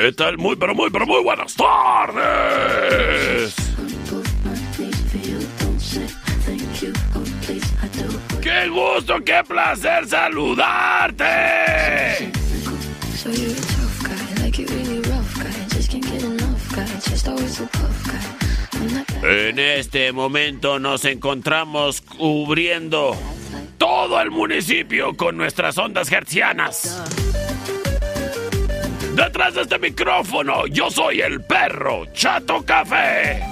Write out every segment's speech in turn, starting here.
¿Qué tal? Muy, pero muy, pero muy buenas tardes. ¡Qué gusto, qué placer saludarte! En este momento nos encontramos cubriendo todo el municipio con nuestras ondas hertzianas. Detrás de este micrófono, yo soy el perro Chato Café.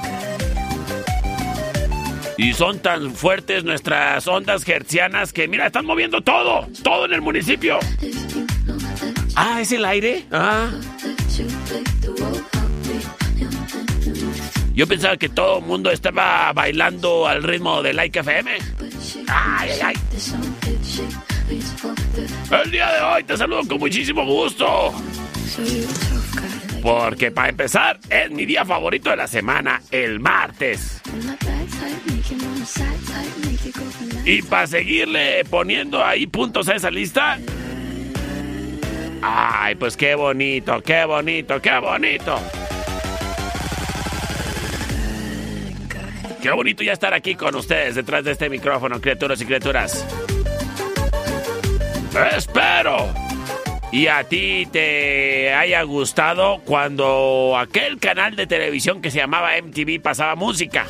Y son tan fuertes nuestras ondas hertzianas que, mira, están moviendo todo, todo en el municipio. Ah, ¿es el aire? Ah. Yo pensaba que todo el mundo estaba bailando al ritmo de Like FM. Ay, ay, ay. El día de hoy te saludo con muchísimo gusto. Porque para empezar, es mi día favorito de la semana, el martes. Y para seguirle poniendo ahí puntos a esa lista. Ay, pues qué bonito, qué bonito, qué bonito. Qué bonito ya estar aquí con ustedes detrás de este micrófono, criaturas y criaturas. Espero. Y a ti te haya gustado cuando aquel canal de televisión que se llamaba MTV pasaba música.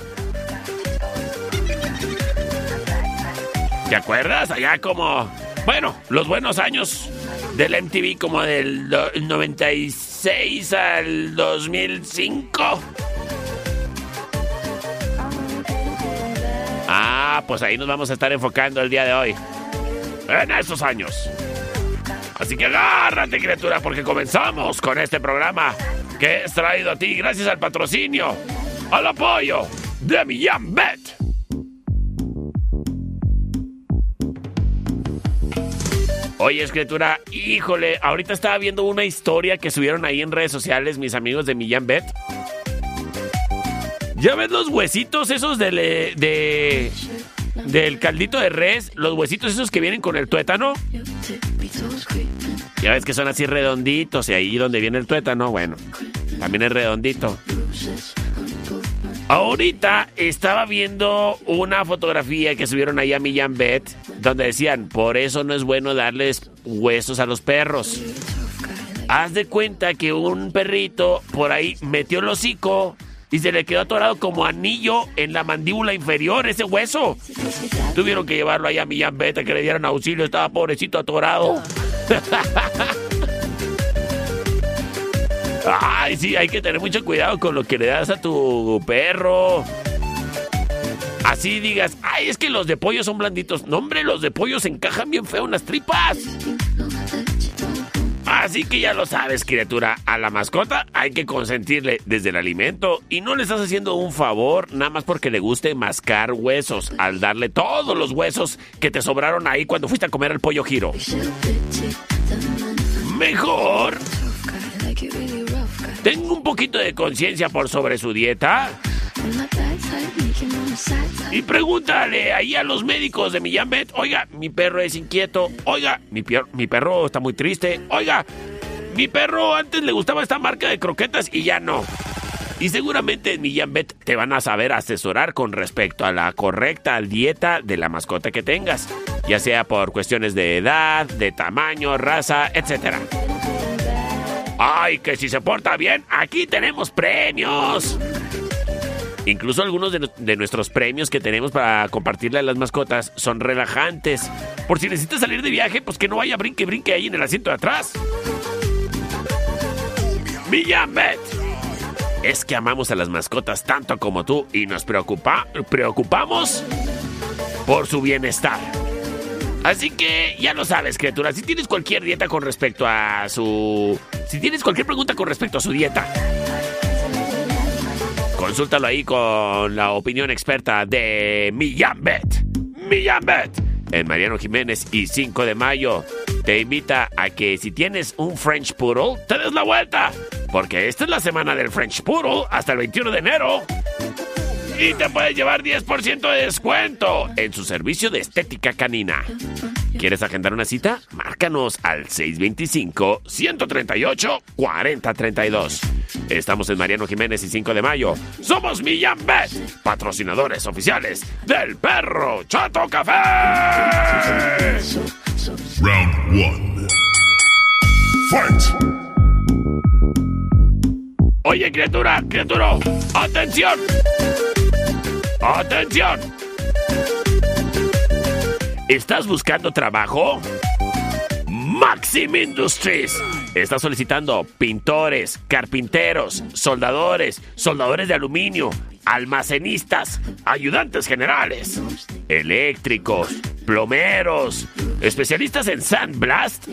¿Te acuerdas? Allá como, bueno, los buenos años del MTV como del 96 al 2005. Ah, pues ahí nos vamos a estar enfocando el día de hoy. En estos años. Así que agárrate, criatura, porque comenzamos con este programa que es traído a ti gracias al patrocinio, al apoyo de Millán Bet. Oye, escritura, híjole, ahorita estaba viendo una historia que subieron ahí en redes sociales mis amigos de Millán Bet. ¿Ya ves los huesitos esos eh, de, del caldito de res? Los huesitos esos que vienen con el tuétano. Ya ves que son así redonditos y ahí donde viene el tuétano, bueno, también es redondito. Ahorita estaba viendo una fotografía que subieron ahí a Millán Bet, donde decían, por eso no es bueno darles huesos a los perros. Haz de cuenta que un perrito por ahí metió el hocico y se le quedó atorado como anillo en la mandíbula inferior ese hueso. Tuvieron que llevarlo ahí a Millán Bet a que le dieran auxilio, estaba pobrecito atorado. Ay, sí, hay que tener mucho cuidado con lo que le das a tu perro. Así digas, ay, es que los de pollo son blanditos. No, hombre, los de pollo se encajan bien feo en las tripas. Así que ya lo sabes, criatura. A la mascota hay que consentirle desde el alimento. Y no le estás haciendo un favor nada más porque le guste mascar huesos. Al darle todos los huesos que te sobraron ahí cuando fuiste a comer el pollo giro. Mejor. Tengo un poquito de conciencia por sobre su dieta. Y pregúntale ahí a los médicos de Millán Bet, oiga, mi perro es inquieto, oiga, mi, mi perro está muy triste, oiga, mi perro antes le gustaba esta marca de croquetas y ya no. Y seguramente en Millán te van a saber asesorar con respecto a la correcta dieta de la mascota que tengas, ya sea por cuestiones de edad, de tamaño, raza, etc. ¡Ay, que si se porta bien, aquí tenemos premios! Incluso algunos de, nuestros premios que tenemos para compartirle a las mascotas son relajantes. Por si necesitas salir de viaje, pues que no vaya brinque brinque ahí en el asiento de atrás. Bet. Es que amamos a las mascotas tanto como tú y nos preocupa, preocupamos por su bienestar. Así que ya lo sabes, criatura. Si tienes cualquier dieta con respecto a su. Si tienes cualquier pregunta con respecto a su dieta, Consúltalo ahí con la opinión experta de Millán Bet. Millán Bet. En Mariano Jiménez y 5 de mayo. Te invita a que si tienes un French Poodle, te des la vuelta. Porque esta es la semana del French Poodle hasta el 21 de enero. Y te puedes llevar 10% de descuento en su servicio de estética canina. ¿Quieres agendar una cita? Márcanos al 625-138-4032. Estamos en Mariano Jiménez y 5 de mayo. Somos Millán Bet, patrocinadores oficiales del Perro Chato Café. Round 1. Fight. Oye, criatura, criatura, atención. ¡Atención! ¿Estás buscando trabajo? Maxim Industries está solicitando pintores, carpinteros, soldadores, soldadores de aluminio, almacenistas, ayudantes generales, eléctricos, plomeros, especialistas en sandblast,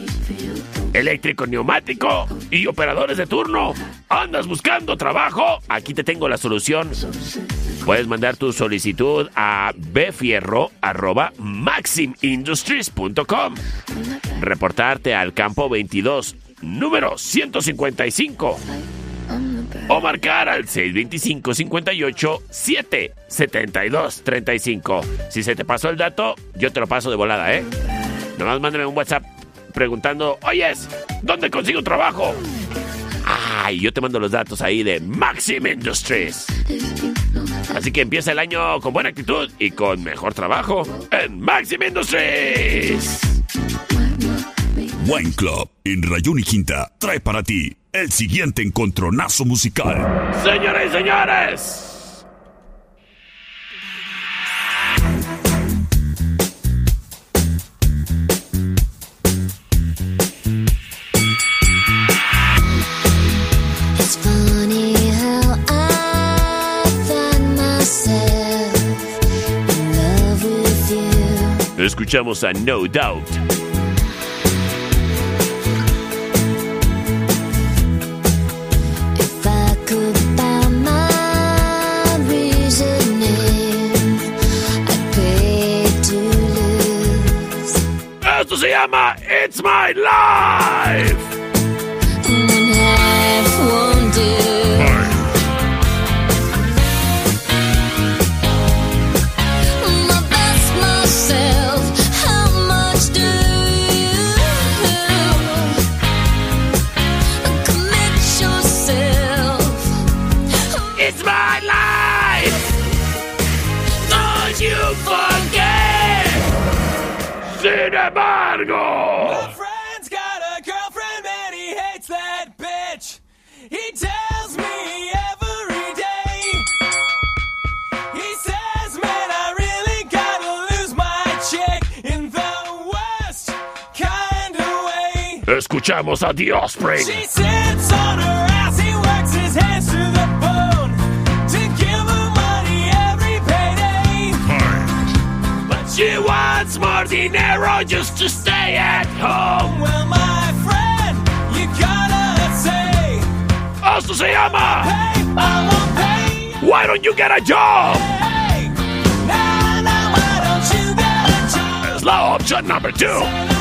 eléctrico neumático y operadores de turno. ¿Andas buscando trabajo? Aquí te tengo la solución. Puedes mandar tu solicitud a bfierro.maximindustries.com. Reportarte al campo 22, número 155. O marcar al 625 58 7 72 35. Si se te pasó el dato, yo te lo paso de volada, ¿eh? Nomás mándame un WhatsApp preguntando, oyes, ¿dónde consigo trabajo? Ay, yo te mando los datos ahí de Maxim Industries. Así que empieza el año con buena actitud y con mejor trabajo en Maxim Industries. Wine Club en Rayón y Quinta trae para ti el siguiente encontronazo musical. Señores y señores. Escuchamos a No Doubt. Esto se llama It's My Life. Escuchamos a The Offspring. She sits on her ass, he works his hands to the bone. To give her money every payday. But she wants more dinero just to stay at home. Well, my friend, you gotta say. Esto se llama. Hey, pay. Why don't you get a job? Hey, nah, why don't you get a job? Es la opción number two.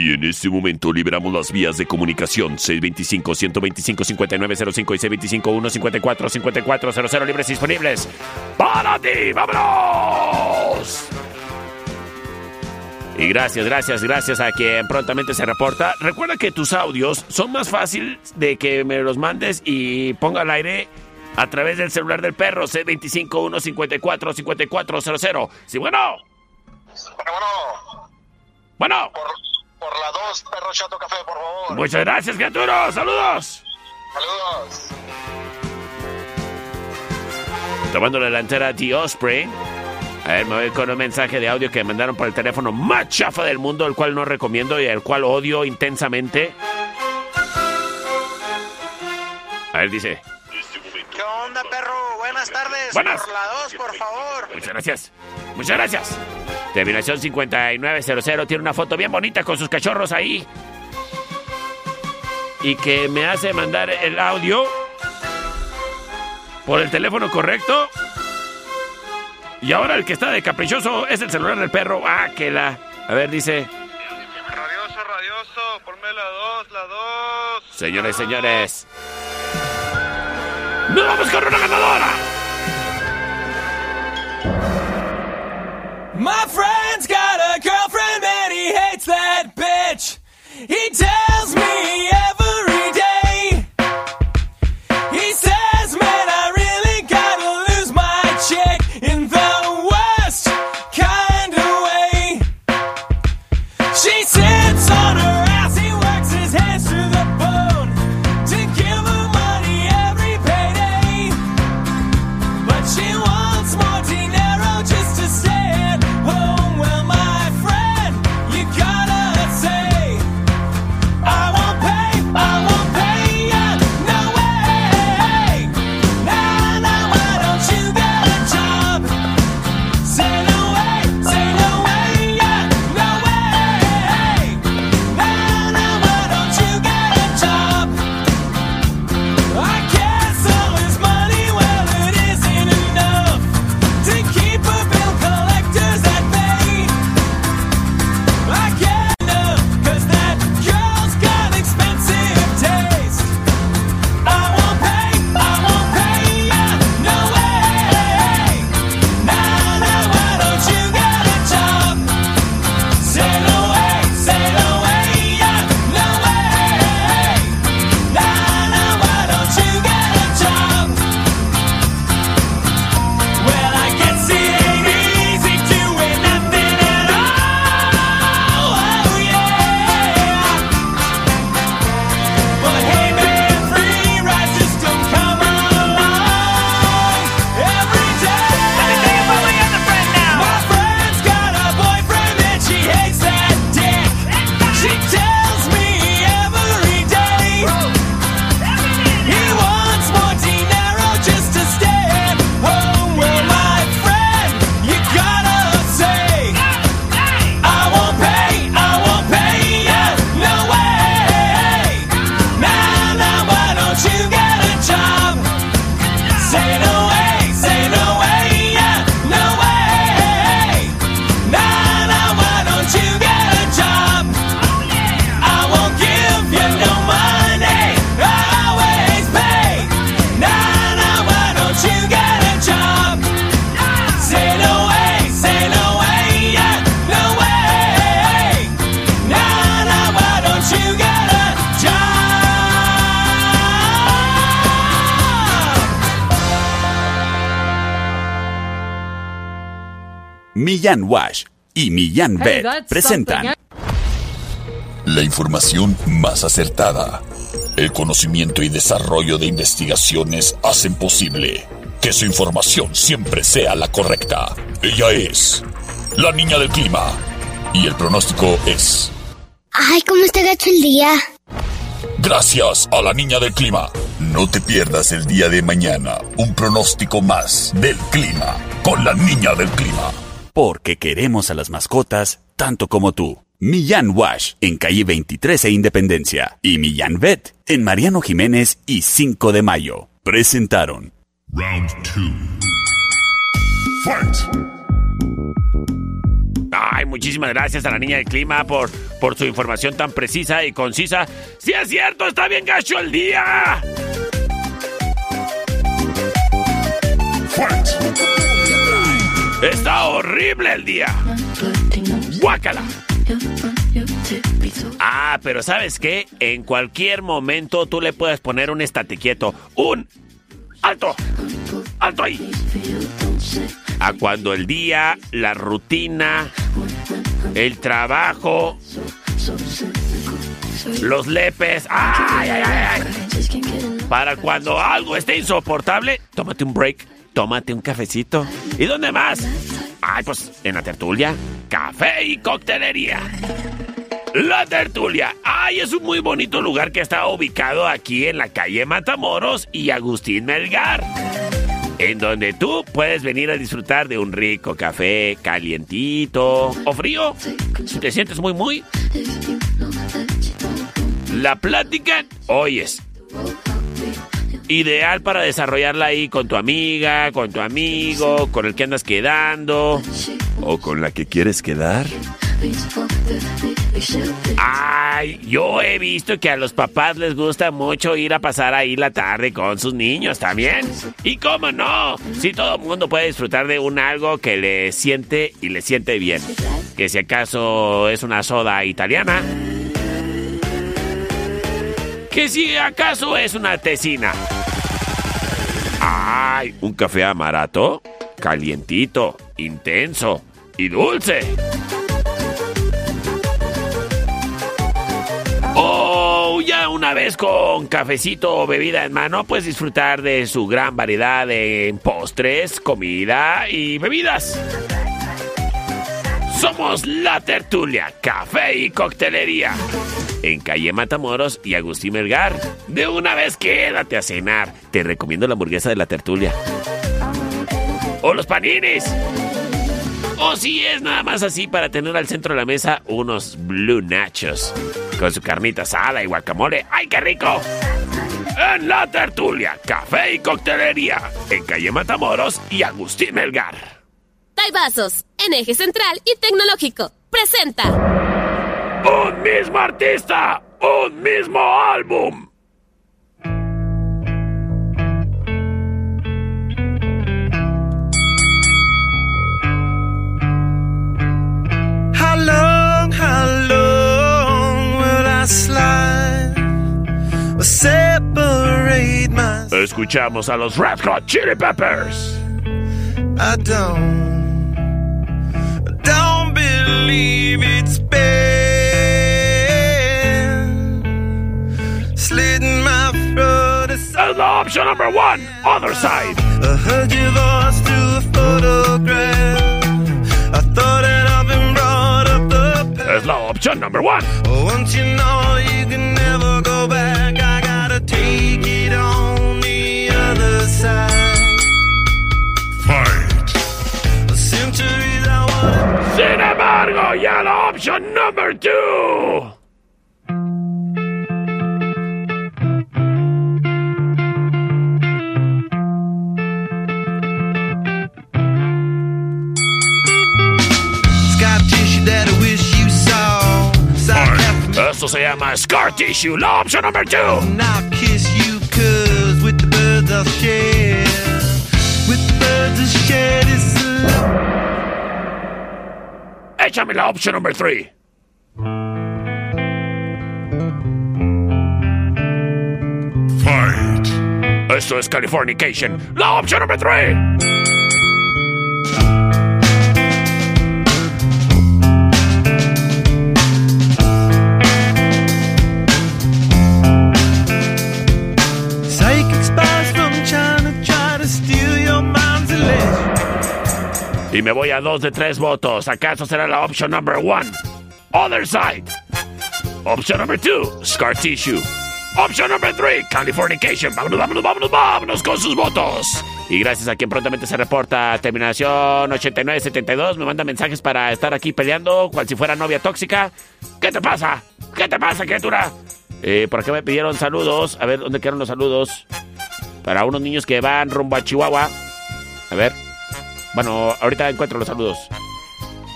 Y en este momento liberamos las vías de comunicación 625-125-5905 y 625-154-5400 libres disponibles para ti. ¡Vámonos! Y gracias, gracias, gracias a quien prontamente se reporta. Recuerda que tus audios son más fáciles de que me los mandes y ponga al aire a través del celular del perro C251545400. Sí, bueno. Bueno. Bueno. Por, por la 2, perro chato café, por favor. Muchas gracias, criaturas. Saludos. Saludos. Tomando la delantera The Osprey. A ver, me voy con un mensaje de audio que me mandaron por el teléfono más chafa del mundo, el cual no recomiendo y el cual odio intensamente. A ver, dice. ¿Qué onda, perro? Buenas tardes. Buenas. Por la 2, por favor. Muchas gracias. Muchas gracias. Terminación 5900 tiene una foto bien bonita con sus cachorros ahí. Y que me hace mandar el audio por el teléfono correcto. Y ahora el que está de caprichoso es el celular del perro. Ah, que la. A ver, dice. Radioso, radioso. Ponme la 2, la 2. Señores, señores. ¡Nos vamos con una ganadora! My friend's got a girlfriend and he hates that bitch. He tells Millán Wash y Millán Bet presentan La información más acertada. El conocimiento y desarrollo de investigaciones hacen posible que su información siempre sea la correcta. Ella es la niña del clima. Y el pronóstico es... Ay, ¿cómo está gacho el día? Gracias a la niña del clima. No te pierdas el día de mañana un pronóstico más del clima con la niña del clima. Porque queremos a las mascotas tanto como tú. Millán Wash en calle 23 e Independencia y Millán Vet en Mariano Jiménez y 5 de Mayo. Presentaron Round 2. Fight! Ay, muchísimas gracias a la niña del clima por, por su información tan precisa y concisa. ¡Sí es cierto! ¡Está bien gacho el día! Está horrible el día. Guácala. Ah, pero ¿sabes qué? En cualquier momento tú le puedes poner un estate quieto. Un alto. Alto ahí. A cuando el día, la rutina, el trabajo, los lepes. ¡Ay, ay, ay! Para cuando algo esté insoportable, tómate un break, tómate un cafecito. ¿Y dónde más? Ay, pues en la tertulia, café y coctelería. La Tertulia. Ay, es un muy bonito lugar que está ubicado aquí en la calle Matamoros y Agustín Melgar. En donde tú puedes venir a disfrutar de un rico café calientito o frío. Si te sientes muy, muy. La plática, oyes. Ideal para desarrollarla ahí con tu amiga, con tu amigo, con el que andas quedando. ¿O con la que quieres quedar? Ay, yo he visto que a los papás les gusta mucho ir a pasar ahí la tarde con sus niños también. Y cómo no, si todo el mundo puede disfrutar de un algo que le siente y le siente bien. Que si acaso es una soda italiana. Que si acaso es una tesina. Ay, un café amarato, calientito, intenso y dulce. O ya una vez con cafecito o bebida en mano, puedes disfrutar de su gran variedad de postres, comida y bebidas. Somos La Tertulia, Café y Coctelería. En calle Matamoros y Agustín Melgar. De una vez quédate a cenar. Te recomiendo la hamburguesa de La Tertulia. O los paninis. O si es nada más así para tener al centro de la mesa unos Blue Nachos. Con su carnita asada y guacamole. ¡Ay, qué rico! En La Tertulia, Café y Coctelería. En calle Matamoros y Agustín Melgar. Vasos, en eje central y tecnológico. Presenta. ¡Un mismo artista! ¡Un mismo álbum! How long, how long will I slide or separate my Escuchamos a los Red Hot Chili Peppers. I don't, don't believe it's been slitting my throat. La opción number one, other side. I heard your voice through a photograph. I thought that I've been brought up the Es la opción number one. Once you know you can never go back, I wish you saw. Psychiatric Esto se llama Scar Tissue, la opción number two. and I'll kiss you cause with the birds I'll share. With the birds I'll share this. Échame la opción número 3. Fight. Esto es Californication. La opción número 3. Y me voy a dos de tres votos. ¿Acaso será la opción number one? Other side. Opción number two, Scar Tissue. Opción number three, Californication. Vámonos, vámonos, vámonos, vámonos con sus votos. Y gracias a quien prontamente se reporta, terminación 8972, me manda mensajes para estar aquí peleando, cual si fuera novia tóxica. ¿Qué te pasa? ¿Qué te pasa, criatura? Eh, por acá me pidieron saludos. A ver, ¿dónde quedaron los saludos? Para unos niños que van rumbo a Chihuahua. A ver. Bueno, ahorita encuentro los saludos.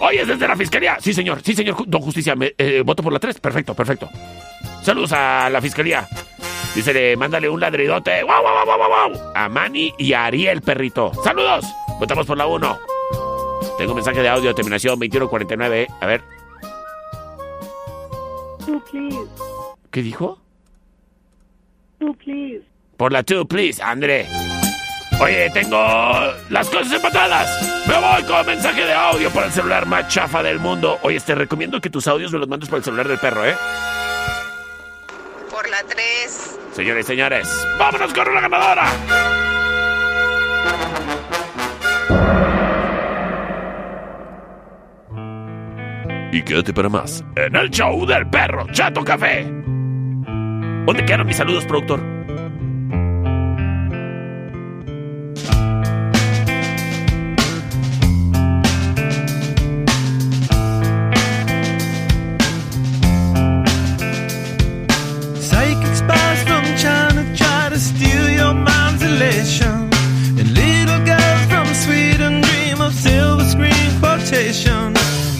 Oye, es desde la fiscalía. Sí, señor. Sí, señor. Don Justicia. Me, eh, voto por la 3. Perfecto, perfecto. Saludos a la fiscalía. Dice, mándale un ladridote. ¡Wow, wow, wow, wow, wow! A Manny y a Ariel, perrito. ¡Saludos! Votamos por la 1. Tengo un mensaje de audio, terminación 2149. A ver. Two, please. ¿Qué dijo? Two, please. Por la 2, please, André. Oye, tengo las cosas empatadas. Me voy con mensaje de audio por el celular más chafa del mundo. Oye, te recomiendo que tus audios me los mandes por el celular del perro, ¿eh? Por la 3. Señores y señores, vámonos con una ganadora. Y quédate para más en el show del perro Chato Café. ¿Dónde quedaron mis saludos, productor?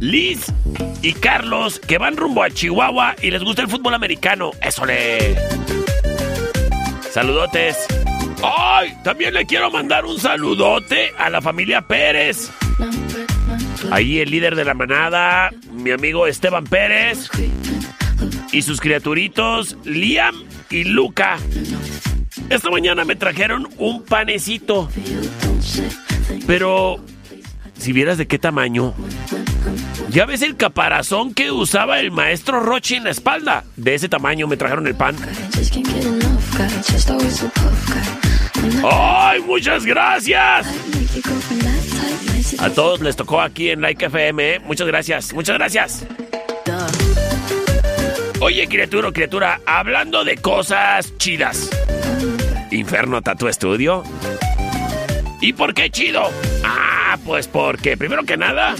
Liz y Carlos que van rumbo a Chihuahua y les gusta el fútbol americano. Eso le. Saludotes. ¡Ay! También le quiero mandar un saludote a la familia Pérez. Ahí el líder de la manada, mi amigo Esteban Pérez. Y sus criaturitos, Liam y Luca. Esta mañana me trajeron un panecito. Pero, si vieras de qué tamaño. ¿Ya ves el caparazón que usaba el maestro Rochi en la espalda? De ese tamaño me trajeron el pan. ¡Ay, muchas gracias! A todos les tocó aquí en Like FM, ¿eh? Muchas gracias, muchas gracias. Oye, criatura, criatura, hablando de cosas chidas. Inferno Tattoo Studio. ¿Y por qué chido? Ah, pues porque, primero que nada,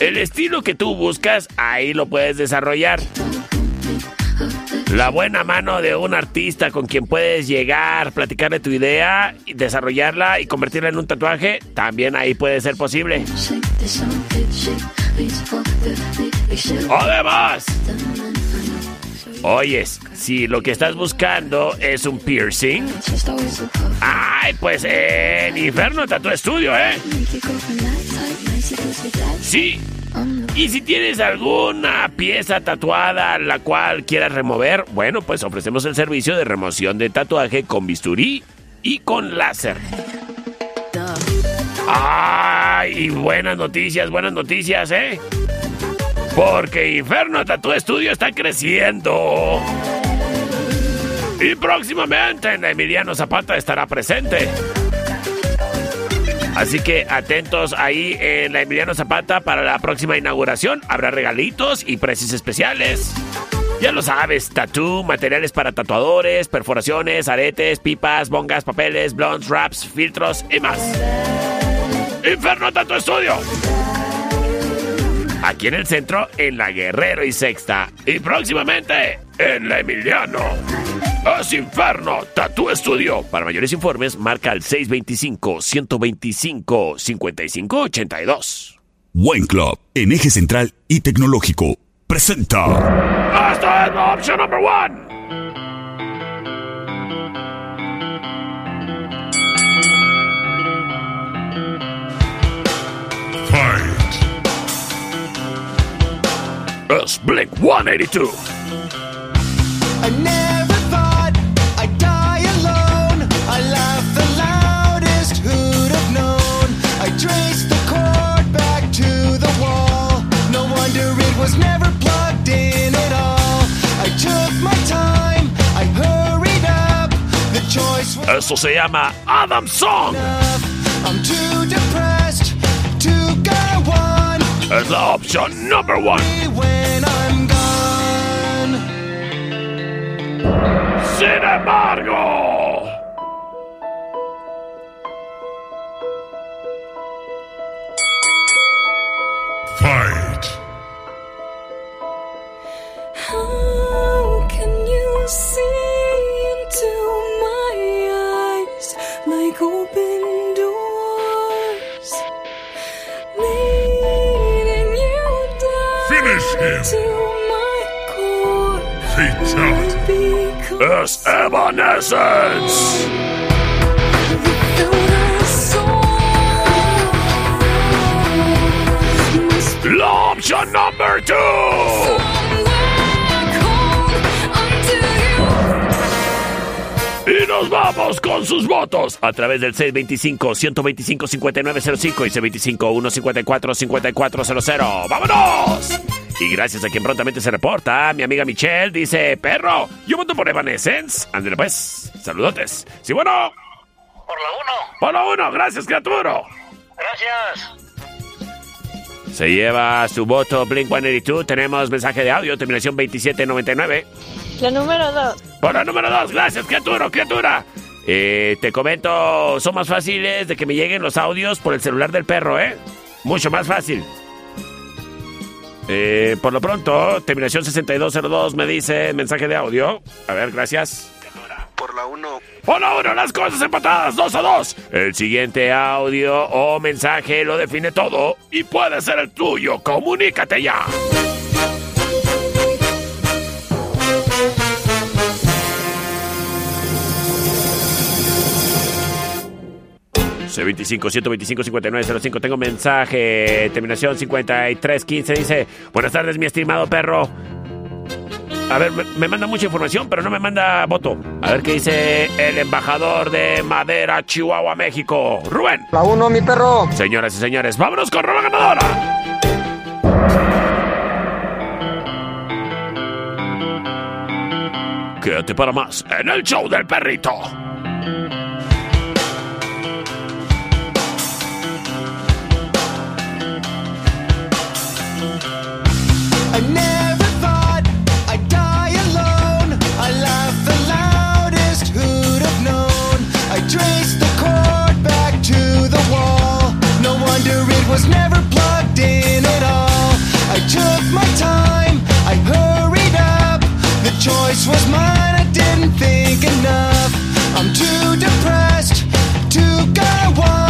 el estilo que tú buscas, ahí lo puedes desarrollar. La buena mano de un artista con quien puedes llegar, platicarle tu idea, y desarrollarla y convertirla en un tatuaje, también ahí puede ser posible. Además, oyes, si lo que estás buscando es un piercing, ay, pues en Inferno Tattoo Studio, ¿eh? Sí. Y si tienes alguna pieza tatuada la cual quieras remover, bueno, pues ofrecemos el servicio de remoción de tatuaje con bisturí y con láser. ¡Ay! Buenas noticias, buenas noticias, ¿eh? Porque Inferno Tattoo Studio está creciendo. Y próximamente en Emiliano Zapata estará presente. Así que atentos ahí en la Emiliano Zapata para la próxima inauguración. Habrá regalitos y precios especiales. Ya lo sabes, tatú, materiales para tatuadores, perforaciones, aretes, pipas, bongas, papeles, blondes, wraps, filtros y más. Inferno Tattoo Studio aquí en el centro, en la Guerrero y Sexta. Y próximamente, en la Emiliano. ¡Es Inferno Tattoo Studio! Para mayores informes, marca al 625-125-5582. Wine Club, en eje central y tecnológico, presenta. ¡Esta es la opción número 1! Es Blink 182. I never thought I'd die alone. I laughed the loudest, who'd have known? I traced the cord back to the wall. No wonder it was never plugged in at all. I took my time, I hurried up. The choice was Esto se llama Adam Song. enough. I'm too depressed is option number one. Sin embargo, fight. How can you see into my eyes like open? him. Fatality. It's Evanescence! Launch number two! Y nos vamos con sus votos a través del 625-125-5905 y C25-154-5400. ¡Vámonos! Y gracias a quien prontamente se reporta, mi amiga Michelle dice, perro, yo voto por Evanescence. Ándale pues, saludotes. Sí, bueno. Por la 1. Por la 1, gracias, criatura. Gracias. Se lleva su voto Blink-182. Tenemos mensaje de audio, terminación 2799. La número 2. Por la número 2, gracias, criatura, criatura. Eh, te comento, son más fáciles de que me lleguen los audios por el celular del perro, ¿eh? Mucho más fácil. Eh, por lo pronto, terminación 6202 me dice mensaje de audio. A ver, gracias. Por la 1. Por la 1, las cosas empatadas, 2 a 2. El siguiente audio o mensaje lo define todo y puede ser el tuyo. Comunícate ya. C25 125 5905 Tengo mensaje. Terminación 5315 dice: Buenas tardes, mi estimado perro. A ver, me, me manda mucha información, pero no me manda voto. A ver qué dice el embajador de Madera, Chihuahua, México. Rubén. La 1, mi perro. Señoras y señores, vámonos con Rola Ganadora. Quédate para más en el show del perrito. was never plugged in at all. I took my time, I hurried up. The choice was mine, I didn't think enough. I'm too depressed to go on.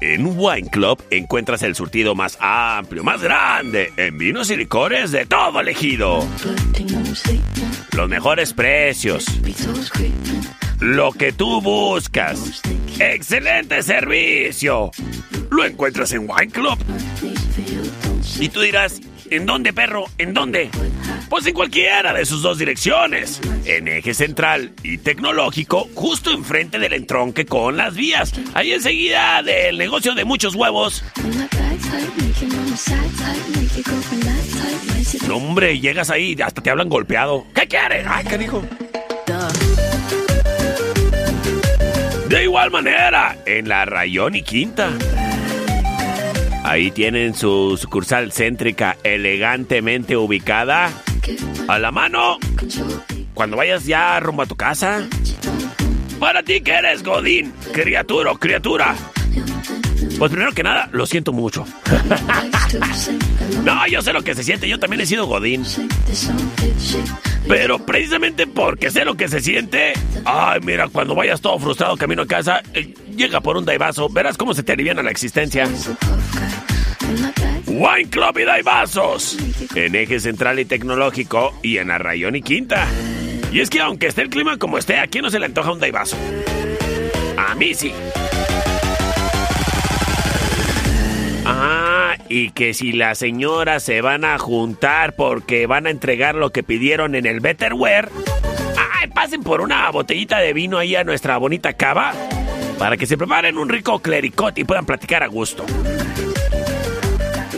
En Wine Club encuentras el surtido más amplio, más grande en vinos y licores de todo el ejido. Los mejores precios. Lo que tú buscas. Excelente servicio. Lo encuentras en Wine Club. Y tú dirás, ¿en dónde, perro? ¿En dónde? Pues en cualquiera de sus dos direcciones. En eje central y tecnológico, justo enfrente del entronque con las vías. Ahí enseguida del negocio de muchos huevos. No, hombre, llegas ahí y hasta te hablan golpeado. ¿Qué quieres? Ay, ¿qué dijo? De igual manera, en la Rayón y Quinta. Ahí tienen su sucursal céntrica elegantemente ubicada a la mano cuando vayas ya rumbo a tu casa. Para ti que eres Godín, criatura criatura. Pues primero que nada, lo siento mucho. no, yo sé lo que se siente, yo también he sido Godín. Pero precisamente porque sé lo que se siente, ay, mira, cuando vayas todo frustrado camino a casa, eh, llega por un daivazo, verás cómo se te aliviana la existencia. Wine Club y Daibazos, en eje central y tecnológico y en Arrayón y Quinta. Y es que aunque esté el clima como esté, aquí no se le antoja un daivazo. A mí sí. Ah, y que si las señoras se van a juntar porque van a entregar lo que pidieron en el Betterware, ay, pasen por una botellita de vino ahí a nuestra bonita cava para que se preparen un rico clericot y puedan platicar a gusto.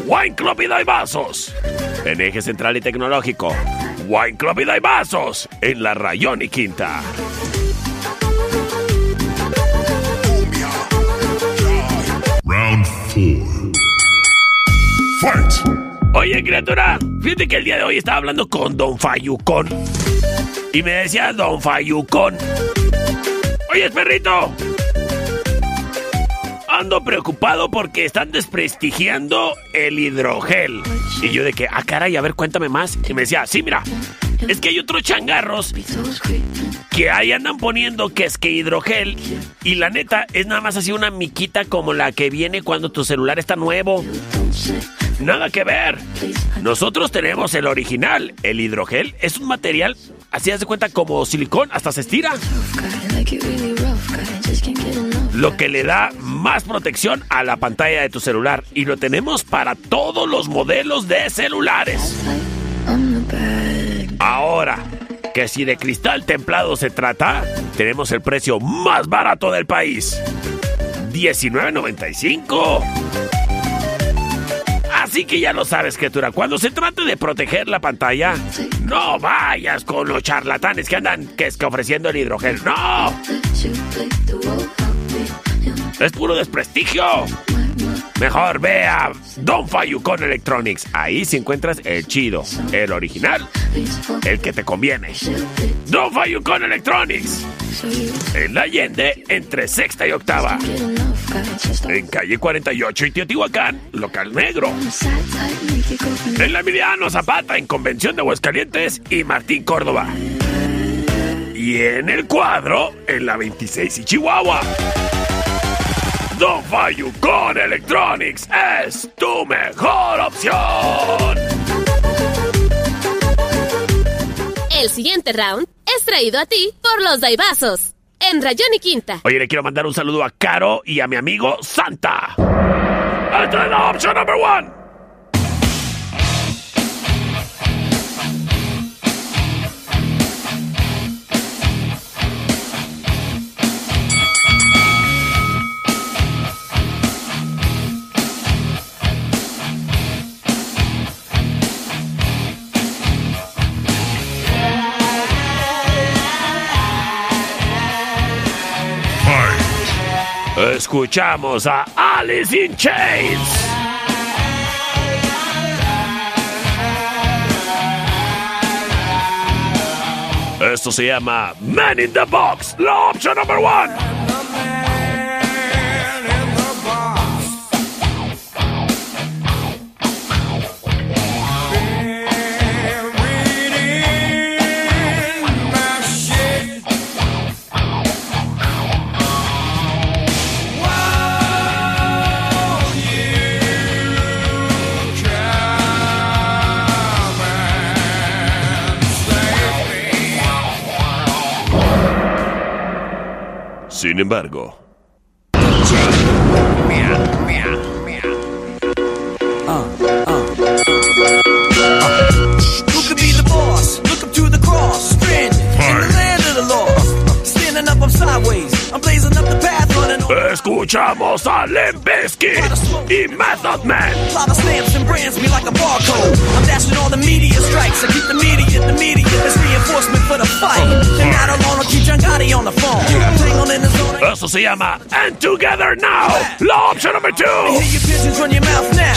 Wine Club y en eje central y tecnológico. Wine Club y Daibazos, en la Rayón y Quinta. Round 4. Fight. Oye, criatura, fíjate que el día de hoy estaba hablando con Don Fayucón. Y me decía Don Fayucón. Oye, perrito. Ando preocupado porque están desprestigiando el hidrogel. Y yo de que, ah, caray, a ver, cuéntame más. Y me decía, sí, mira, es que hay otros changarros que ahí andan poniendo que es que hidrogel. Y la neta, es nada más así una miquita como la que viene cuando tu celular está nuevo. Nada que ver. Nosotros tenemos el original. El hidrogel es un material, así de cuenta, como silicón, hasta se estira. Lo que le da más protección a la pantalla de tu celular. Y lo tenemos para todos los modelos de celulares. Ahora, que si de cristal templado se trata, tenemos el precio más barato del país. $19.95. Así que ya lo sabes, criatura. Cuando se trate de proteger la pantalla, no vayas con los charlatanes que andan que es que ofreciendo el hidrogel. ¡No! Es puro desprestigio. Mejor ve a Don Fayucon Electronics. Ahí si encuentras el chido, el original, el que te conviene. Don Fayucon Electronics. En la Allende, entre sexta y octava. En calle 48 y Teotihuacán, local negro. En la Emiliano Zapata, en Convención de Aguascalientes y Martín Córdoba. Y en el cuadro, en la 26 y Chihuahua. Don Fayucon Electronics es tu mejor opción. El siguiente round es traído a ti por los Daibazos. En Rayón y Quinta. Oye, le quiero mandar un saludo a Caro y a mi amigo Santa. Esta es la opción number one. Escuchamos a Alice in Chains. Esto se llama Man in the Box, la opción number one. Sin embargo, Who could be the boss? Look up to the cross, stranded in the land of the lost. Standing up, I'm sideways. I'm blazing up the path. Escuchamos a Limp y Method Man. Lava stamps and brands me like a barcode. I'm dashing all the media strikes. I keep the media, the media as reinforcement for the fight. And not alone, I'll keep John Gotti on the phone. I'm tangled in the zone. I Esto se llama And Together Now, la opción number two. hear your pigeons run your mouth now.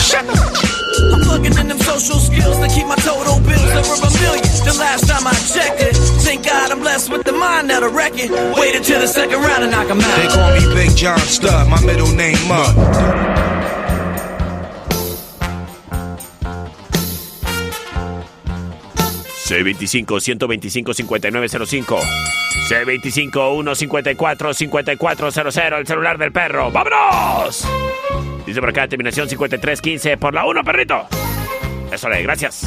I'm plugging in them social skills to keep my total bills over a million. The last time I checked it, thank God I'm blessed with the mind that'll wreck it. Wait until the second round and knock 'em out. They call me Big John Stud, my middle name Mud. C25 125 5905 C25 154 5400 el celular del perro. ¡Vámonos! Dice por acá terminación 5315 por la 1, perrito. Le, gracias.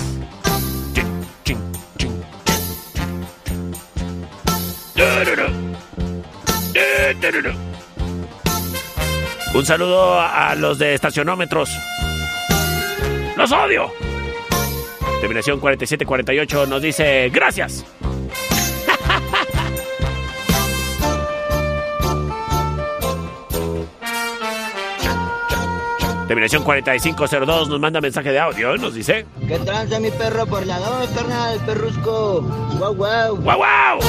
Un saludo a los de estacionómetros. ¡Los odio! Terminación 4748 nos dice gracias. Terminación 4502 nos manda mensaje de audio, nos dice. ¿Qué tranza mi perro por la dos, carnal, perrusco? Guau, guau. ¡Guau, guau!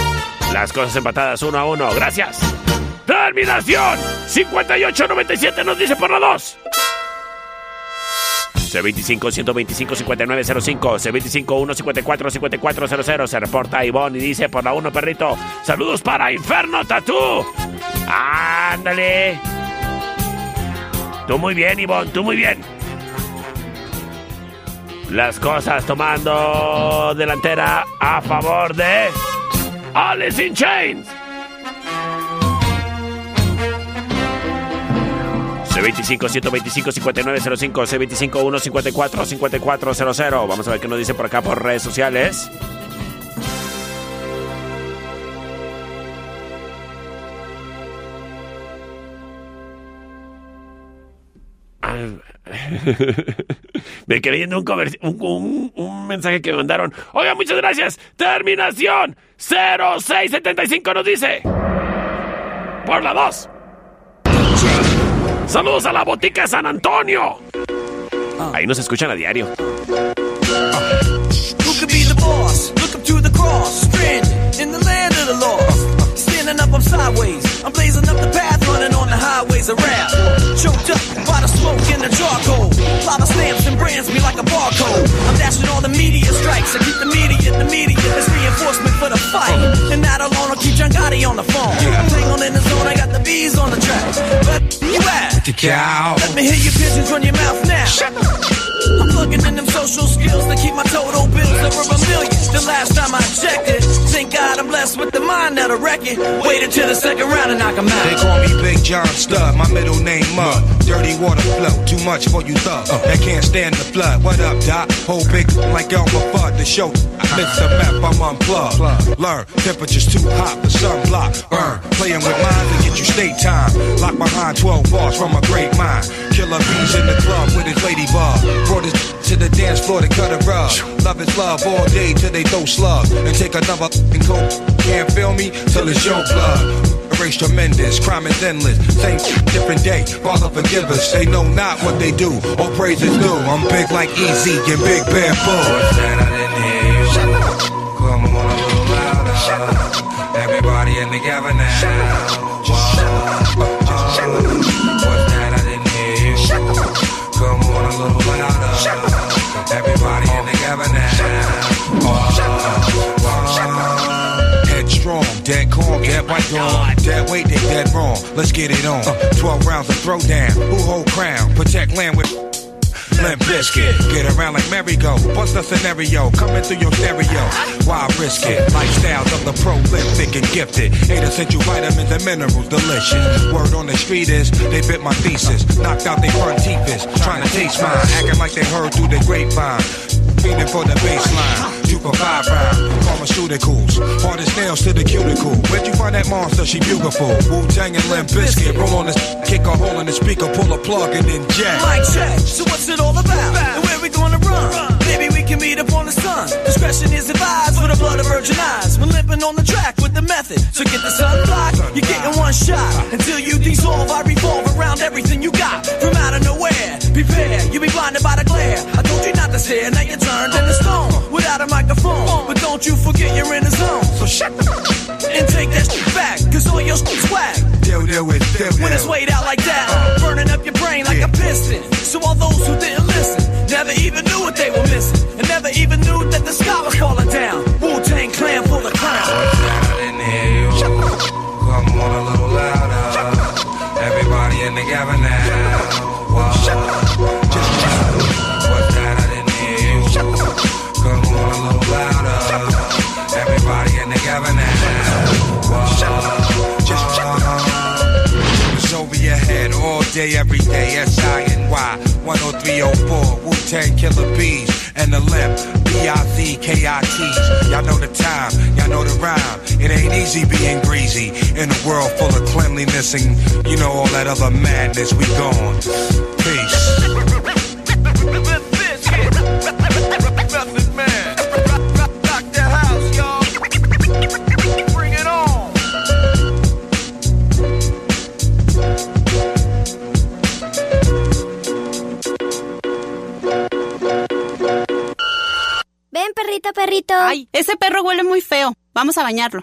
Las cosas empatadas uno a uno, gracias. Terminación 5897 nos dice por la 2. C25 125 5905 C25 154 5400 se reporta Ivonne y dice por la 1 perrito saludos para Inferno Tatú ándale tú muy bien Ivonne tú muy bien. Las cosas tomando delantera a favor de Alice in Chains. C25 125 5905 C25 154 5400 Vamos a ver qué nos dice por acá por redes sociales. Me quedé viendo un, un, un- mensaje que me mandaron. Oiga, muchas gracias. Terminación 0675 nos dice. Por la 2. Saludos a la botica San Antonio. Ahí nos escuchan a diario. Standing up, I'm sideways. I'm blazing up the path, running on the highways rap. Choked up by the smoke and the charcoal. Lava stamps and brands me like a barcode. I'm dashing all the media strikes. I keep the media, the media as reinforcement for the fight. And not alone, I'll keep John Gotti on the phone. I'm tangled in the zone, I got the bees on the track. But you at? The cow. Let me hear your pigeons run your mouth now. I'm with the mind that'll wreck it. Wait until the second round and knock 'em They out. call me Big John Stud, my middle name Mud. Dirty water flow, too much for you thug. Uh-huh. That can't stand the flood. What up, Doc? Whole big like Elmer Fudd, the show. Uh-huh. Mix the map, I'm unplugged. Learn, temperature's too hot for sunblock. Burn, playing with mine to get you state time. Lock behind 12 bars from a great mind. Killer bees in the club with his ladybug. Brought his to the dance floor to cut a rug. Love is love all day till they throw slugs. And take another and go. Can't feel me till it's your blood. Race tremendous, crime is endless. Same different day, Father forgive us. They know not what they do, all praise is due. I'm big like Easy and Big Bamboo. What's that? I didn't hear you. Come on a little louder. Everybody in together now little without. Everybody in together now. Oh, oh. Dead calm, dead white wrong. Dead weight, they dead wrong. Let's get it on. Uh, 12 rounds of throwdown. Who hold crown? Protect land with Biscuit, get around like merry-go. What's the scenario? Coming through your stereo. Why risk it? Lifestyles of the prolific and gifted. Eight essential vitamins and minerals, delicious. Word on the street is they bit my thesis. Knocked out their front teeth trying to taste mine. Acting like they heard through the grapevine. Feeding for the baseline. For five round. Pharmaceuticals. Nails to the cuticle. Where'd you find that monster? She beautiful. Wu Tang and Limp Biscuit. Roll on this, kick a hole in the speaker, pull a plug and then jack. Mic check. So what's it all about? And where we gonna run? Maybe we can meet up on the sun. Discretion is advised with the blood of virgin eyes. We're limping on the track with the method. So get the sun block. You're getting one shot. Until you dissolve, I revolve around everything you got. From out of nowhere. Prepare. You'll be blinded by the glare. I told you not to stare. Now you're turned into stone. Without a microphone. But don't you forget you're in the zone. So shut the and take that shit back. Cause all your shit's whack. Deal, deal with, deal, When it's weighed out like that, burning up your brain like a piston. So all those who didn't listen, never even knew what they were missing, and never even knew that the sky was falling down. Wu Tang Clan for the crown. Cleanliness and you know all that other madness. We gone. Peace. Bring it on. Ven, perrito, perrito. Ay, ese perro huele muy feo. Vamos a bañarlo.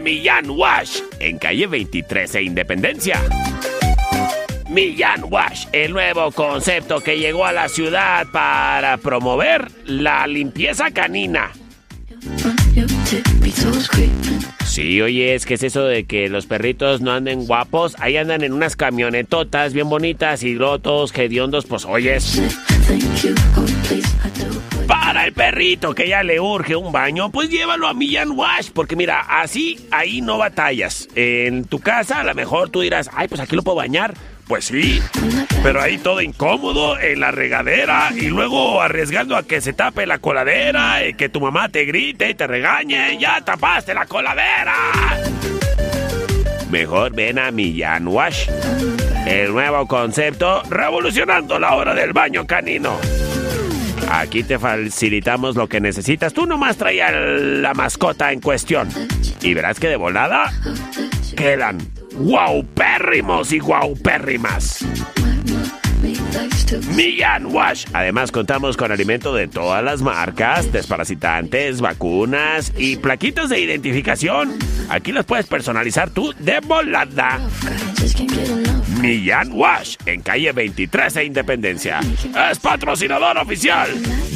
Millán Wash en calle 23 e Independencia. Millán Wash, el nuevo concepto que llegó a la ciudad para promover la limpieza canina. Sí, oye, es que es eso de que los perritos no anden guapos, ahí andan en unas camionetotas bien bonitas y luego todos hediondos, pues oyes. Para el perrito que ya le urge un baño, pues llévalo a Millán Wash, porque mira, así ahí no batallas. En tu casa a lo mejor tú dirás, ay, pues aquí lo puedo bañar. Pues sí, pero ahí todo incómodo en la regadera y luego arriesgando a que se tape la coladera y que tu mamá te grite y te regañe, ya tapaste la coladera. Mejor ven a Millán Wash, el nuevo concepto revolucionando la hora del baño canino. Aquí te facilitamos lo que necesitas. Tú nomás trae a la mascota en cuestión. Y verás que de volada quedan guaupérrimos y guaupérrimas. Millán Wash. Además contamos con alimento de todas las marcas, desparasitantes, vacunas y plaquitas de identificación. Aquí las puedes personalizar tú de volada. Millán Wash, en calle 23 de Independencia. Es patrocinador oficial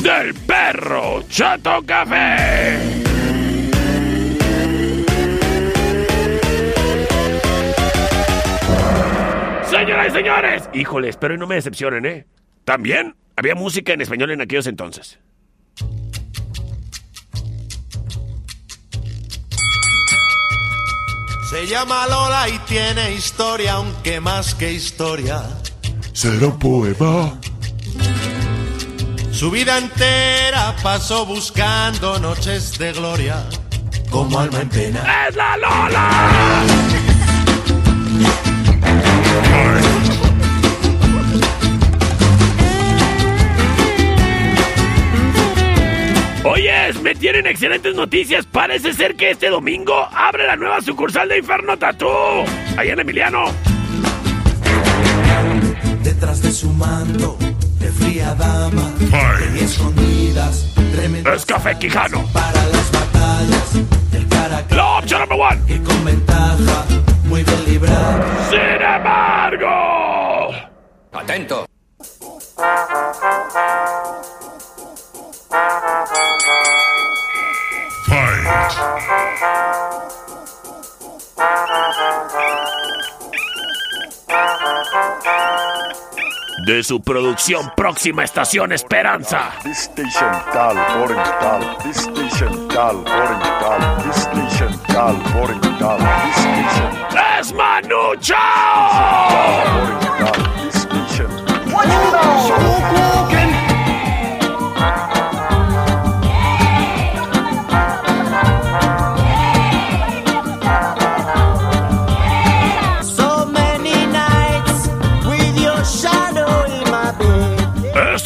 del perro Chato Café. Señoras y señores, híjole, espero y no me decepcionen, ¿eh? También había música en español en aquellos entonces. Se llama Lola y tiene historia, aunque más que historia. Será un poema. Su vida entera pasó buscando noches de gloria, como alma en pena. ¡Es la Lola! Oyes, me tienen excelentes noticias. Parece ser que este domingo abre la nueva sucursal de Inferno Tattoo. Allá en Emiliano. Detrás de su manto, de fría dama, tenía escondidas, tremendas Es Café Quijano. para las batallas, el cara La opción number one. y con ventaja, muy bien librado. Sin embargo. Atento. De su producción próxima Estación Esperanza. This station dial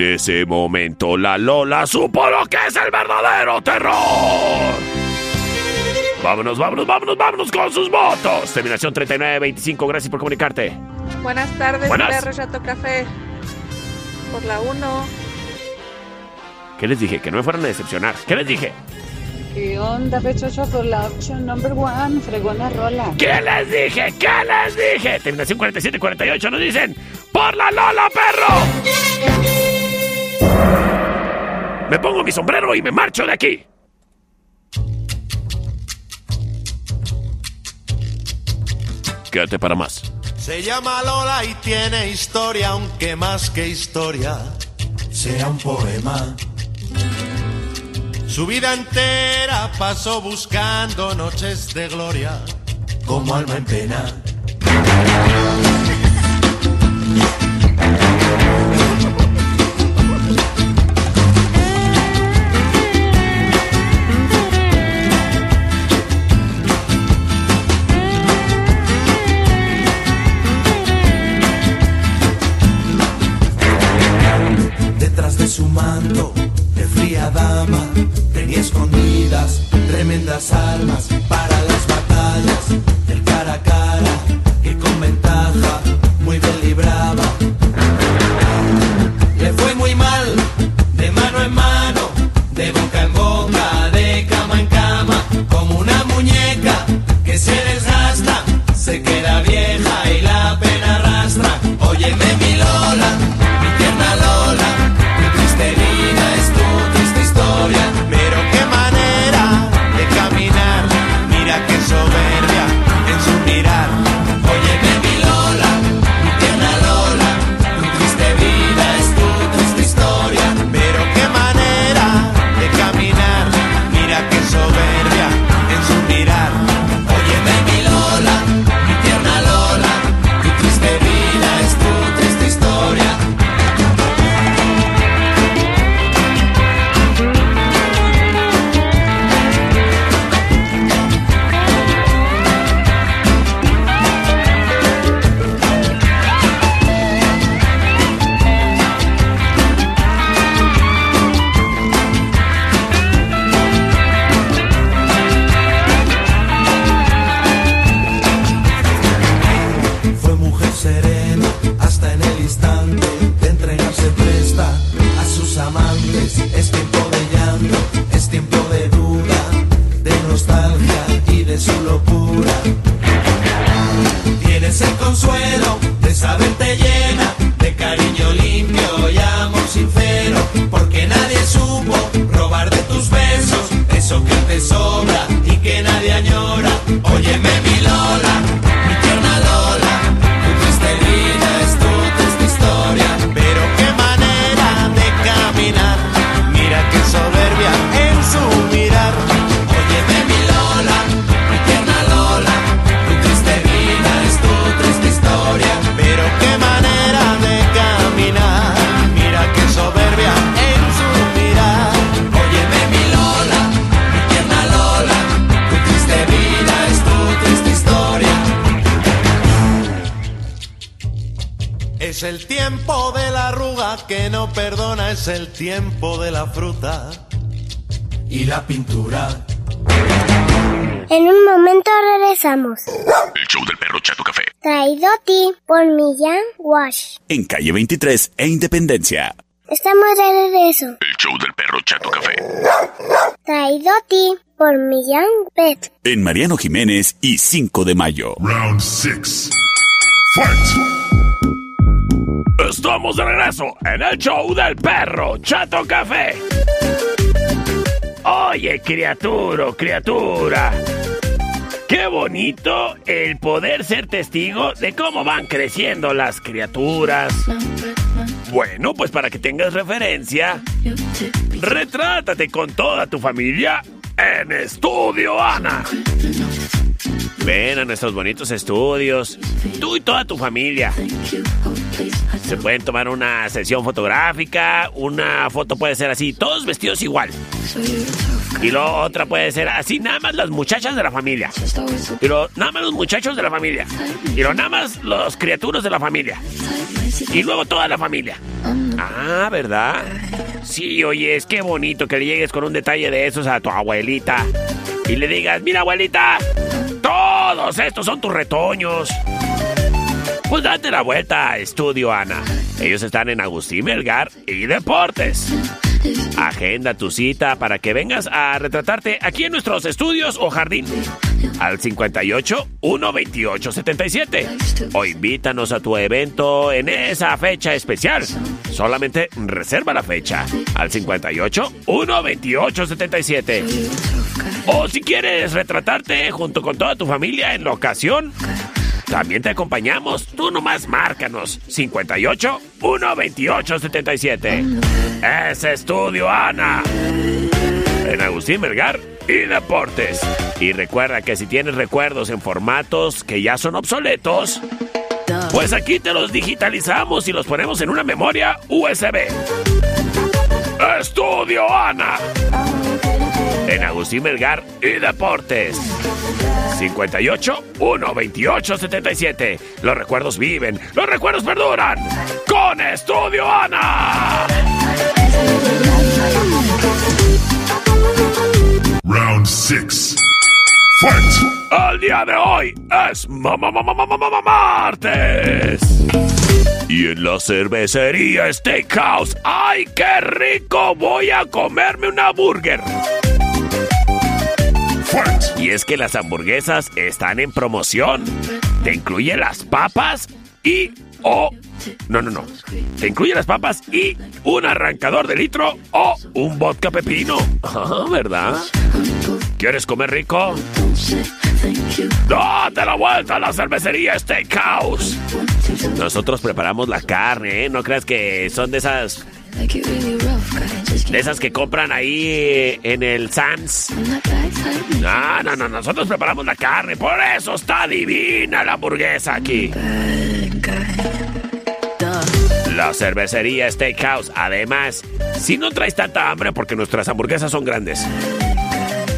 En ese momento, la Lola supo lo que es el verdadero terror. Vámonos, vámonos, vámonos, vámonos con sus votos. Terminación 3925, gracias por comunicarte. Buenas tardes, Buenas. perro Chato Café. Por la 1. ¿Qué les dije? Que no me fueran a decepcionar. ¿Qué les dije? ¿Qué onda, pechocho? Por la option number one, fregona rola. ¿Qué les dije? ¿Qué les dije? Terminación 4748 nos dicen ¡Por la Lola, perro! Me pongo mi sombrero y me marcho de aquí. Quédate para más. Se llama Lola y tiene historia, aunque más que historia sea un poema. Su vida entera pasó buscando noches de gloria como alma en pena. Su manto, de fría dama, tenía escondidas tremendas armas para las batallas, el cara a cara, que con ventaja En calle 23 e Independencia. Estamos de regreso. El show del perro Chato Café. Traído a ti por Millán Pet. En Mariano Jiménez y 5 de mayo. Round 6. Fight. Estamos de regreso en el show del perro Chato Café. Oye, criatura, criatura. Qué bonito el poder ser testigo de cómo van creciendo las criaturas. Bueno, pues para que tengas referencia, retrátate con toda tu familia en Estudio Ana. Ven a nuestros bonitos estudios, tú y toda tu familia. Se pueden tomar una sesión fotográfica, una foto puede ser así, todos vestidos igual. Y luego otra puede ser así, nada más las muchachas de la familia. Y nada más los muchachos de la familia. Y luego nada más los criaturas de la familia. Y luego toda la familia. Ah, ¿verdad? Sí, oye, es que bonito que le llegues con un detalle de esos a tu abuelita. Y le digas, mira abuelita, todos estos son tus retoños. Pues date la vuelta a Estudio Ana. Ellos están en Agustín Melgar y Deportes. Agenda tu cita para que vengas a retratarte aquí en nuestros estudios o jardín. Al 58 128 77. O invítanos a tu evento en esa fecha especial. Solamente reserva la fecha. Al 58 128 77. O si quieres retratarte junto con toda tu familia en la ocasión, también te acompañamos. Tú nomás márcanos. 58 128 77. Es Estudio Ana. En Agustín Vergar y Deportes. Y recuerda que si tienes recuerdos en formatos que ya son obsoletos, pues aquí te los digitalizamos y los ponemos en una memoria USB. Estudio Ana. En Agustín Melgar y Deportes. 58 128 77. Los recuerdos viven, los recuerdos perduran. Con Estudio Ana. Round 6. Fight. El día de hoy es ma- ma- ma- ma- ma- ma- ma- martes. Y en la cervecería Steakhouse, ¡ay, qué rico! Voy a comerme una burger. Y es que las hamburguesas están en promoción. Te incluye las papas y o no, no, no. Te incluye las papas y un arrancador de litro o un vodka pepino. Ah, ¿verdad? ¿Quieres comer rico? Date la vuelta a la cervecería Steakhouse. Nosotros preparamos la carne, ¿eh? No creas que son de esas de esas que compran ahí en el Sam's. No, no, no, nosotros preparamos la carne, por eso está divina la hamburguesa aquí. La cervecería Steakhouse, además, si no traes tanta hambre porque nuestras hamburguesas son grandes,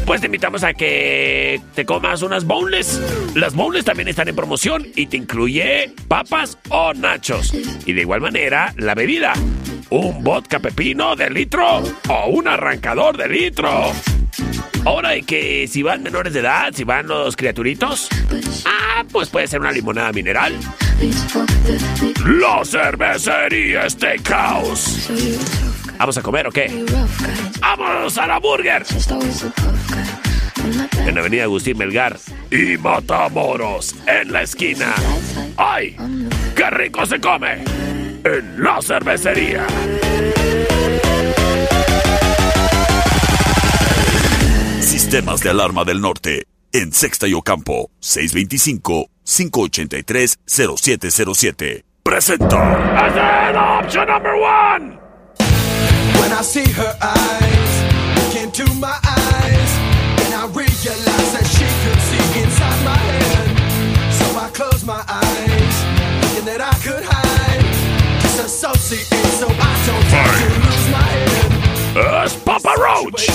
pues te invitamos a que te comas unas boneless. Las boneless también están en promoción y te incluye papas o nachos. Y de igual manera, la bebida. Un vodka pepino de litro o un arrancador de litro. Ahora, y que si van menores de edad, si van los criaturitos, ah, pues puede ser una limonada mineral. La cervecería Steakhouse. ¿Vamos a comer o qué? ¡Vamos a la burger! En Avenida Agustín Melgar y Matamoros, en la esquina. ¡Ay! ¡Qué rico se come! En la cervecería. Sistemas de alarma del norte. En Sexta y Ocampo. 625-583-0707. Presenta. As option number one. I see her eyes look into my eyes, and I realize that she could see inside my head. So I close my eyes, thinking that I could hide, disassociate, so I don't try to lose my head. Es Papa Roach.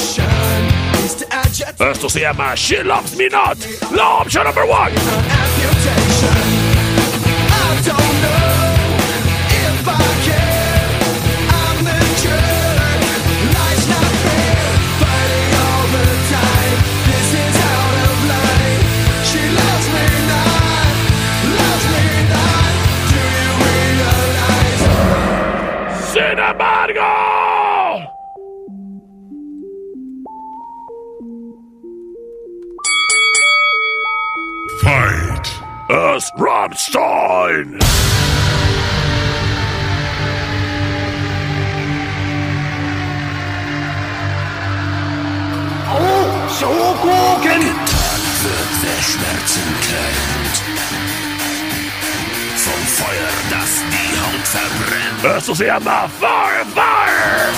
Is to adject Esto se llama She Loves Me Not. La option number one. amputation. I don't know if Es Rammstein. Oh, so gucken! wird, wer Schmerzen kennt. Vom Feuer, das die Haut verbrennt. Esto se llama Fire Fire.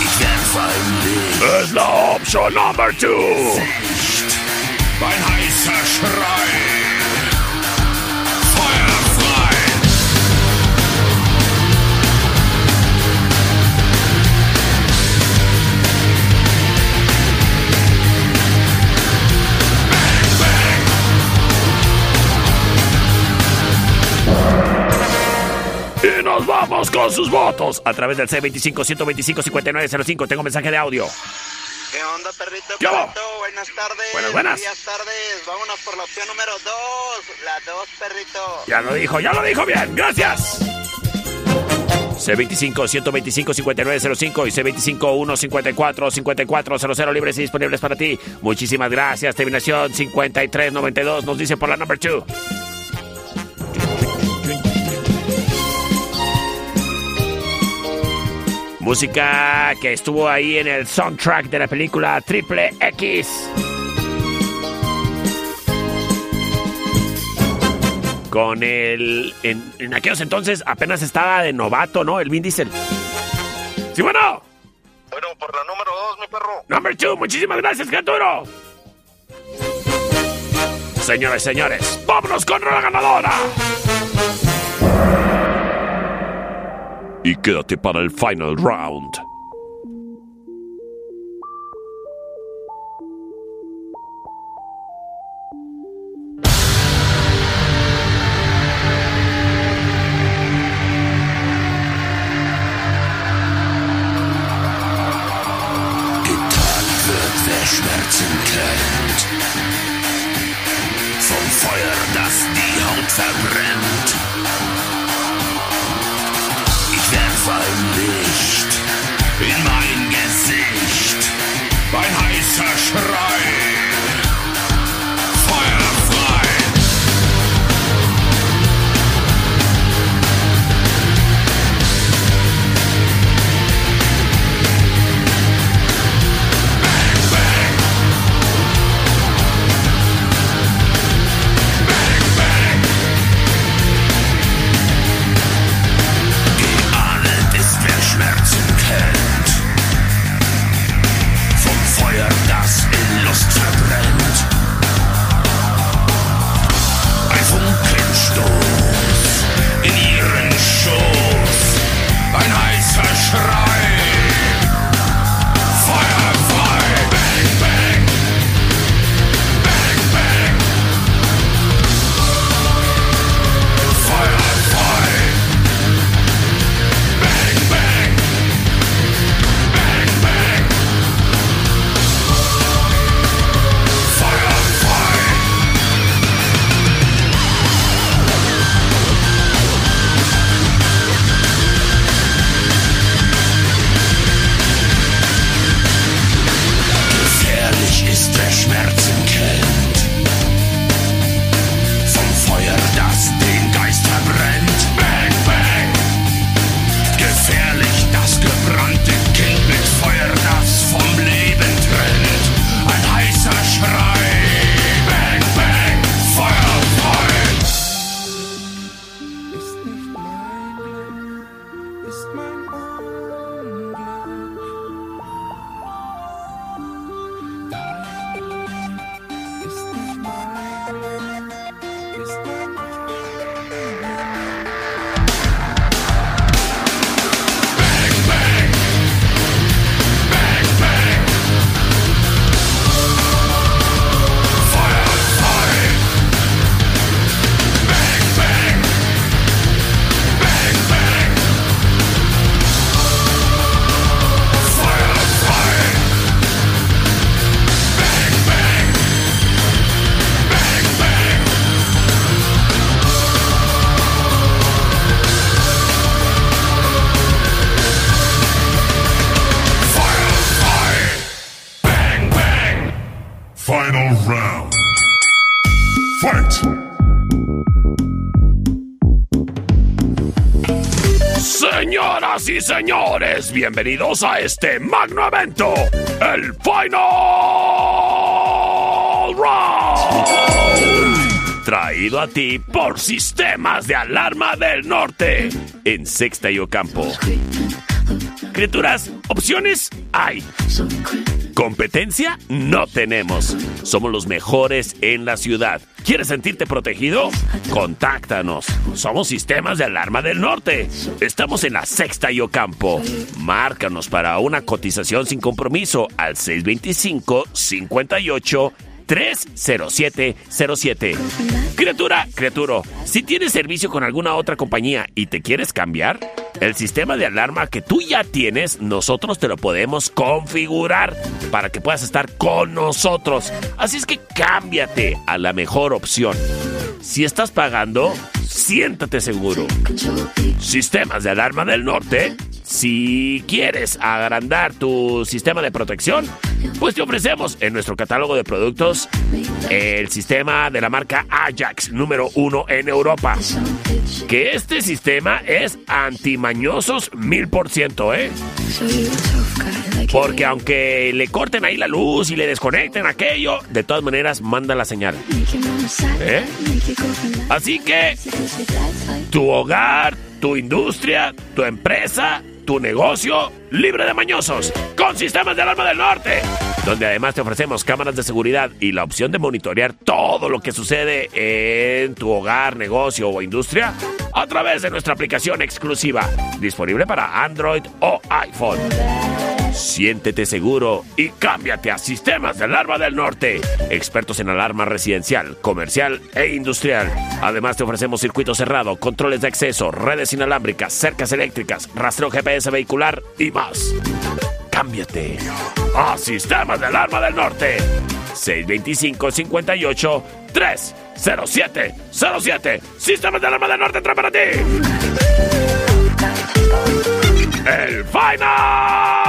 Ich werf ein Licht. Es la option number two. Sicht. Mein heißer Schrei. Nos vamos con sus votos a través del C25-125-5905. Tengo mensaje de audio. ¿Qué onda, perrito? ¿Qué perrito? Buenas tardes. Buenas, buenas. Buenas tardes. Vámonos por la opción número 2. La 2, perrito. Ya lo dijo, ya lo dijo bien. Gracias. C25-125-5905 y C25-154-5400 libres y disponibles para ti. Muchísimas gracias. Terminación 5392 nos dice por la number 2. Música que estuvo ahí en el soundtrack de la película Triple X. Con el. En, en aquellos entonces apenas estaba de novato, ¿no? El Vin Diesel. Sí, bueno. Bueno, por la número 2, mi perro. Number two, muchísimas gracias, criatura. Señores, señores, vámonos con la ganadora. Y quédate para el final round. Bienvenidos a este magno evento, el Final Round. Traído a ti por Sistemas de Alarma del Norte, en Sexta y Ocampo. Criaturas, opciones hay. Competencia no tenemos. Somos los mejores en la ciudad. ¿Quieres sentirte protegido? Contáctanos. Somos Sistemas de Alarma del Norte. Estamos en la Sexta y Ocampo. Márcanos para una cotización sin compromiso al 625 58 30707. Criatura, criaturo, si tienes servicio con alguna otra compañía y te quieres cambiar, el sistema de alarma que tú ya tienes, nosotros te lo podemos configurar para que puedas estar con nosotros. Así es que cámbiate a la mejor opción. Si estás pagando, siéntate seguro. Sistemas de alarma del norte. Si quieres agrandar tu sistema de protección, pues te ofrecemos en nuestro catálogo de productos el sistema de la marca Ajax número uno en Europa. Que este sistema es antimañosos mil por ciento, ¿eh? Porque aunque le corten ahí la luz y le desconecten aquello, de todas maneras manda la señal. ¿Eh? Así que tu hogar, tu industria, tu empresa, tu negocio libre de mañosos con sistemas de alarma del norte, donde además te ofrecemos cámaras de seguridad y la opción de monitorear todo lo que sucede en tu hogar, negocio o industria a través de nuestra aplicación exclusiva, disponible para Android o iPhone. Siéntete seguro y cámbiate a Sistemas de Alarma del Norte. Expertos en alarma residencial, comercial e industrial. Además te ofrecemos circuito cerrado, controles de acceso, redes inalámbricas, cercas eléctricas, rastreo GPS vehicular y más. Cámbiate a Sistemas de Alarma del Norte. 625 58 307 07 Sistemas de Alarma del Norte trae para ti. El Final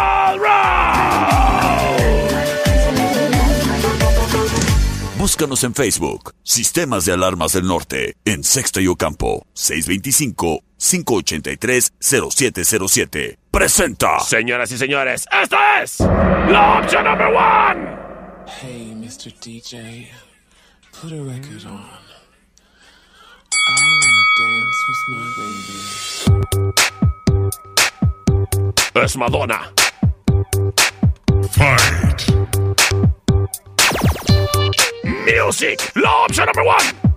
Búscanos en Facebook, Sistemas de Alarmas del Norte, en Sexta y Ocampo, 625-583-0707. Presenta. Señoras y señores, esta es la opción number one. Hey, Mr. DJ, put a record on. I wanna dance with my baby. Es Madonna. Fight. Music, la opción number one.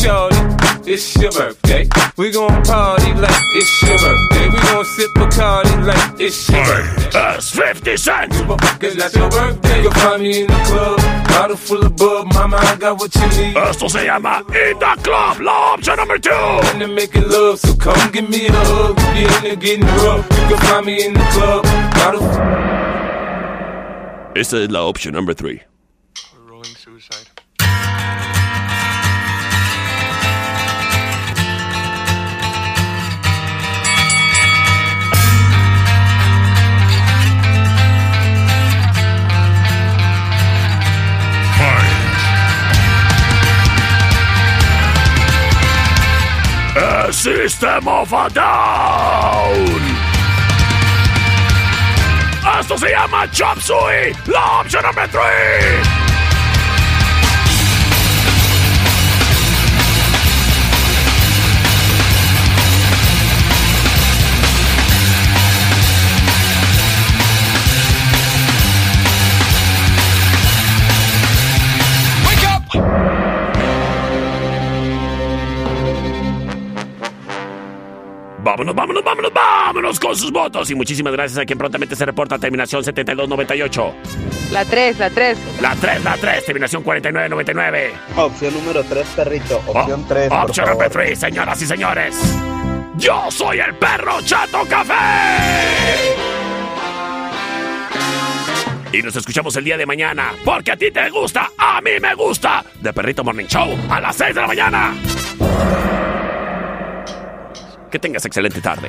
It's your birthday. We gon' party like it's your birthday. We gon' sip a card like it's your birthday. Us 50 cents. Cause that's your birthday. You'll find me in the club. Bottle full of bub, mama, I got what you need. Esto se llama In the Club, la option number two. And they make it love, so come give me a hug. You're in there getting rough. You can find me in the club. Bottle. This is la option number 3. System of a Down. Esto se llama Chop Suey, la opción number three. vámonos, vámonos, vámonos, vámonos con sus votos. Y muchísimas gracias a quien prontamente se reporta. Terminación 7298. La 3, la 3. La 3, la 3. Terminación 4999. Opción número 3, perrito. Oh, opción oh, 3. Opción número 3, señoras y señores. Yo soy el perro Chato Café. Y nos escuchamos el día de mañana, porque a ti te gusta, a mí me gusta, de Perrito Morning Show a las 6 de la mañana. Que tengas excelente tarde.